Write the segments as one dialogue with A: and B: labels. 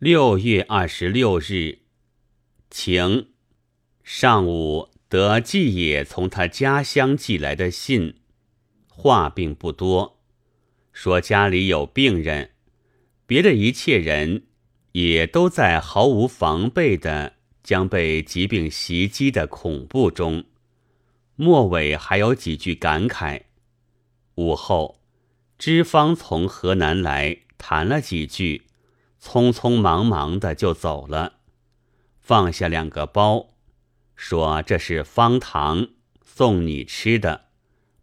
A: 六月二十六日，晴。上午得季野从他家乡寄来的信，话并不多，说家里有病人，别的一切人也都在毫无防备的将被疾病袭击的恐怖中。末尾还有几句感慨。午后，知方从河南来，谈了几句。匆匆忙忙的就走了，放下两个包，说：“这是方糖，送你吃的，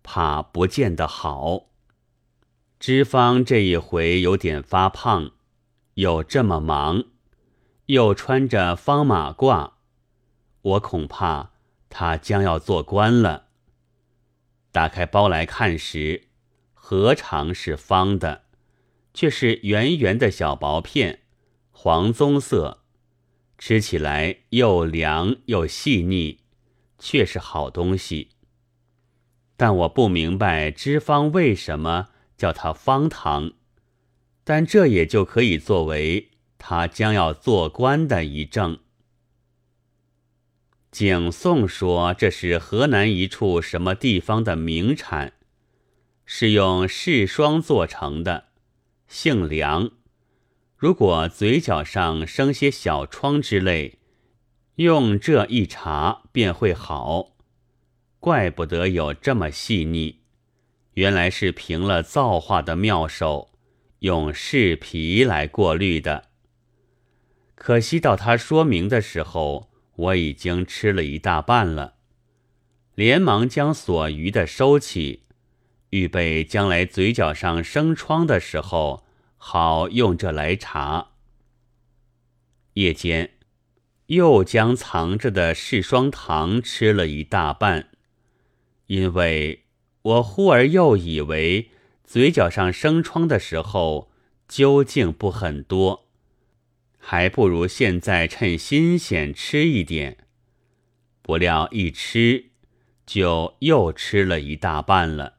A: 怕不见得好。”脂方这一回有点发胖，又这么忙，又穿着方马褂，我恐怕他将要做官了。打开包来看时，何尝是方的？却是圆圆的小薄片，黄棕色，吃起来又凉又细腻，却是好东西。但我不明白脂方为什么叫它方糖，但这也就可以作为他将要做官的一证。景颂说这是河南一处什么地方的名产，是用柿霜做成的。性凉，如果嘴角上生些小疮之类，用这一茶便会好。怪不得有这么细腻，原来是凭了造化的妙手，用柿皮来过滤的。可惜到他说明的时候，我已经吃了一大半了，连忙将所余的收起。预备将来嘴角上生疮的时候，好用这来查。夜间又将藏着的柿霜糖吃了一大半，因为我忽而又以为嘴角上生疮的时候究竟不很多，还不如现在趁新鲜吃一点。不料一吃就又吃了一大半了。